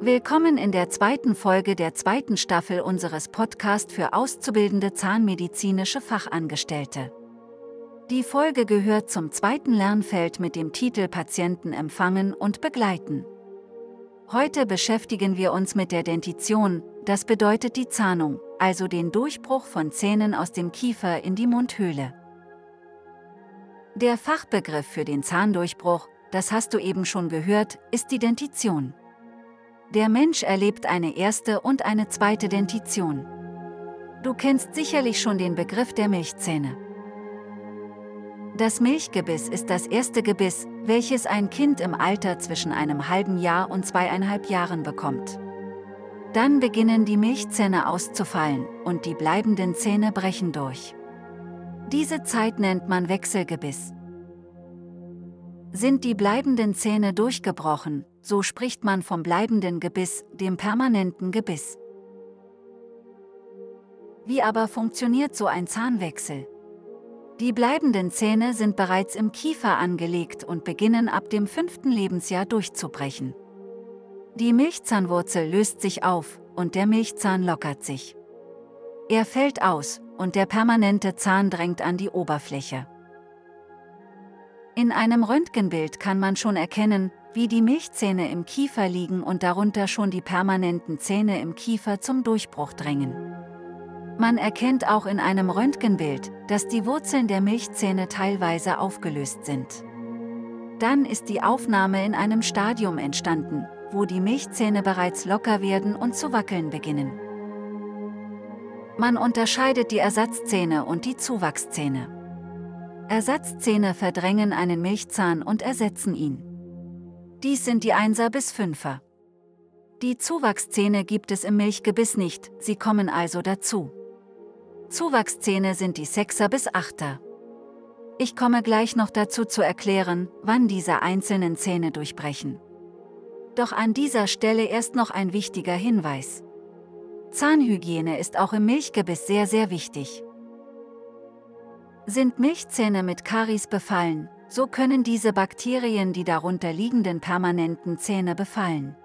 Willkommen in der zweiten Folge der zweiten Staffel unseres Podcasts für auszubildende zahnmedizinische Fachangestellte. Die Folge gehört zum zweiten Lernfeld mit dem Titel Patienten empfangen und begleiten. Heute beschäftigen wir uns mit der Dentition, das bedeutet die Zahnung, also den Durchbruch von Zähnen aus dem Kiefer in die Mundhöhle. Der Fachbegriff für den Zahndurchbruch, das hast du eben schon gehört, ist die Dentition. Der Mensch erlebt eine erste und eine zweite Dentition. Du kennst sicherlich schon den Begriff der Milchzähne. Das Milchgebiss ist das erste Gebiss, welches ein Kind im Alter zwischen einem halben Jahr und zweieinhalb Jahren bekommt. Dann beginnen die Milchzähne auszufallen und die bleibenden Zähne brechen durch. Diese Zeit nennt man Wechselgebiss. Sind die bleibenden Zähne durchgebrochen, so spricht man vom bleibenden Gebiss, dem permanenten Gebiss. Wie aber funktioniert so ein Zahnwechsel? Die bleibenden Zähne sind bereits im Kiefer angelegt und beginnen ab dem fünften Lebensjahr durchzubrechen. Die Milchzahnwurzel löst sich auf und der Milchzahn lockert sich. Er fällt aus und der permanente Zahn drängt an die Oberfläche. In einem Röntgenbild kann man schon erkennen, wie die Milchzähne im Kiefer liegen und darunter schon die permanenten Zähne im Kiefer zum Durchbruch drängen. Man erkennt auch in einem Röntgenbild, dass die Wurzeln der Milchzähne teilweise aufgelöst sind. Dann ist die Aufnahme in einem Stadium entstanden, wo die Milchzähne bereits locker werden und zu wackeln beginnen. Man unterscheidet die Ersatzzähne und die Zuwachszähne. Ersatzzähne verdrängen einen Milchzahn und ersetzen ihn. Dies sind die 1er bis 5er. Die Zuwachszähne gibt es im Milchgebiss nicht, sie kommen also dazu. Zuwachszähne sind die Sechser bis Achter. Ich komme gleich noch dazu zu erklären, wann diese einzelnen Zähne durchbrechen. Doch an dieser Stelle erst noch ein wichtiger Hinweis. Zahnhygiene ist auch im Milchgebiss sehr sehr wichtig. Sind Milchzähne mit Karies befallen, so können diese Bakterien die darunter liegenden permanenten Zähne befallen.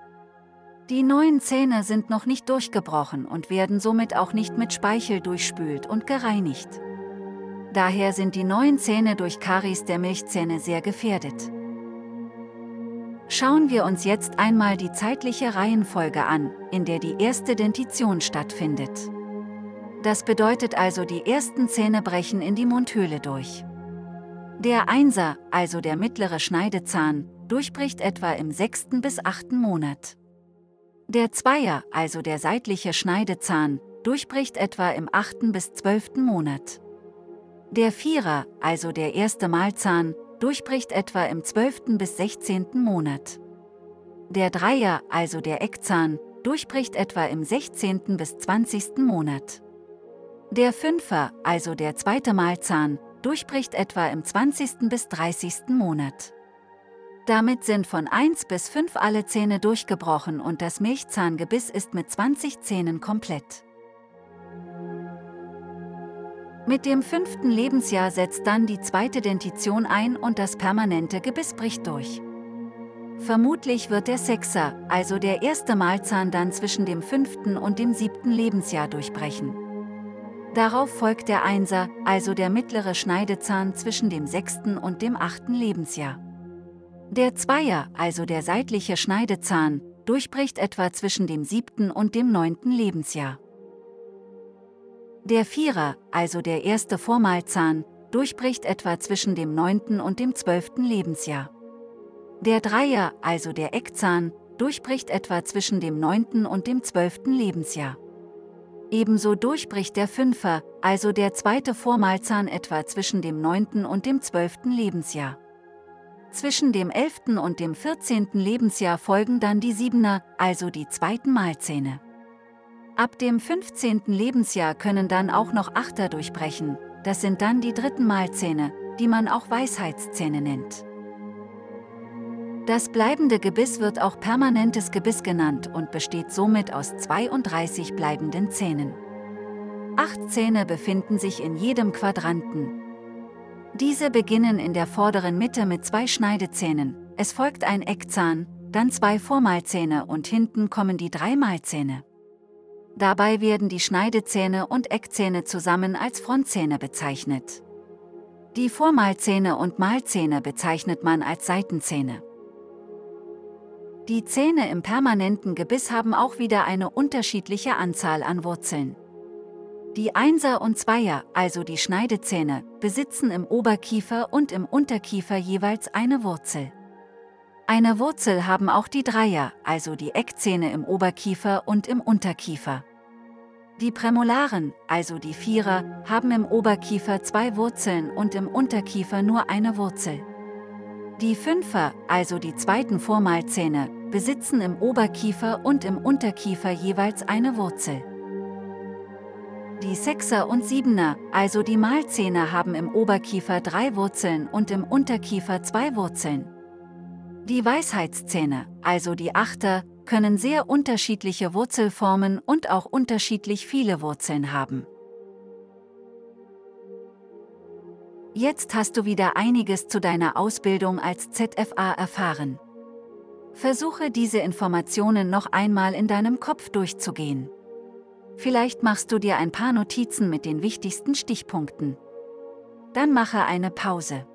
Die neuen Zähne sind noch nicht durchgebrochen und werden somit auch nicht mit Speichel durchspült und gereinigt. Daher sind die neuen Zähne durch Karies der Milchzähne sehr gefährdet. Schauen wir uns jetzt einmal die zeitliche Reihenfolge an, in der die erste Dentition stattfindet. Das bedeutet also die ersten Zähne brechen in die Mundhöhle durch. Der Einser, also der mittlere Schneidezahn, durchbricht etwa im sechsten bis achten Monat. Der Zweier, also der seitliche Schneidezahn, durchbricht etwa im 8. bis 12. Monat. Der Vierer, also der erste Mahlzahn, durchbricht etwa im 12. bis 16. Monat. Der Dreier, also der Eckzahn, durchbricht etwa im 16. bis 20. Monat. Der Fünfer, also der zweite Mahlzahn, durchbricht etwa im 20. bis 30. Monat. Damit sind von 1 bis 5 alle Zähne durchgebrochen und das Milchzahngebiss ist mit 20 Zähnen komplett. Mit dem fünften Lebensjahr setzt dann die zweite Dentition ein und das permanente Gebiss bricht durch. Vermutlich wird der Sechser, also der erste Mahlzahn dann zwischen dem fünften und dem siebten Lebensjahr durchbrechen. Darauf folgt der Einser, also der mittlere Schneidezahn zwischen dem sechsten und dem achten Lebensjahr. Der Zweier, also der seitliche Schneidezahn, durchbricht etwa zwischen dem siebten und dem neunten Lebensjahr. Der Vierer, also der erste Vormalzahn, durchbricht etwa zwischen dem neunten und dem zwölften Lebensjahr. Der Dreier, also der Eckzahn, durchbricht etwa zwischen dem neunten und dem zwölften Lebensjahr. Ebenso durchbricht der Fünfer, also der zweite Vormalzahn etwa zwischen dem neunten und dem zwölften Lebensjahr. Zwischen dem 11. und dem 14. Lebensjahr folgen dann die Siebener, also die zweiten Mahlzähne. Ab dem 15. Lebensjahr können dann auch noch Achter durchbrechen, das sind dann die dritten Mahlzähne, die man auch Weisheitszähne nennt. Das bleibende Gebiss wird auch permanentes Gebiss genannt und besteht somit aus 32 bleibenden Zähnen. Acht Zähne befinden sich in jedem Quadranten, diese beginnen in der vorderen Mitte mit zwei Schneidezähnen, es folgt ein Eckzahn, dann zwei Vormalzähne und hinten kommen die drei Mahlzähne. Dabei werden die Schneidezähne und Eckzähne zusammen als Frontzähne bezeichnet. Die Vormalzähne und Mahlzähne bezeichnet man als Seitenzähne. Die Zähne im permanenten Gebiss haben auch wieder eine unterschiedliche Anzahl an Wurzeln. Die Einser und Zweier, also die Schneidezähne, besitzen im Oberkiefer und im Unterkiefer jeweils eine Wurzel. Eine Wurzel haben auch die Dreier, also die Eckzähne im Oberkiefer und im Unterkiefer. Die Prämolaren, also die Vierer, haben im Oberkiefer zwei Wurzeln und im Unterkiefer nur eine Wurzel. Die Fünfer, also die zweiten Vormalzähne, besitzen im Oberkiefer und im Unterkiefer jeweils eine Wurzel. Die Sechser und Siebener, also die Mahlzähne haben im Oberkiefer drei Wurzeln und im Unterkiefer zwei Wurzeln. Die Weisheitszähne, also die Achter, können sehr unterschiedliche Wurzelformen und auch unterschiedlich viele Wurzeln haben. Jetzt hast du wieder einiges zu deiner Ausbildung als ZFA erfahren. Versuche diese Informationen noch einmal in deinem Kopf durchzugehen. Vielleicht machst du dir ein paar Notizen mit den wichtigsten Stichpunkten. Dann mache eine Pause.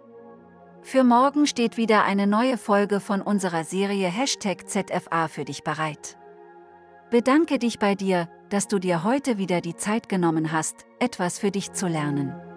Für morgen steht wieder eine neue Folge von unserer Serie Hashtag ZFA für dich bereit. Bedanke dich bei dir, dass du dir heute wieder die Zeit genommen hast, etwas für dich zu lernen.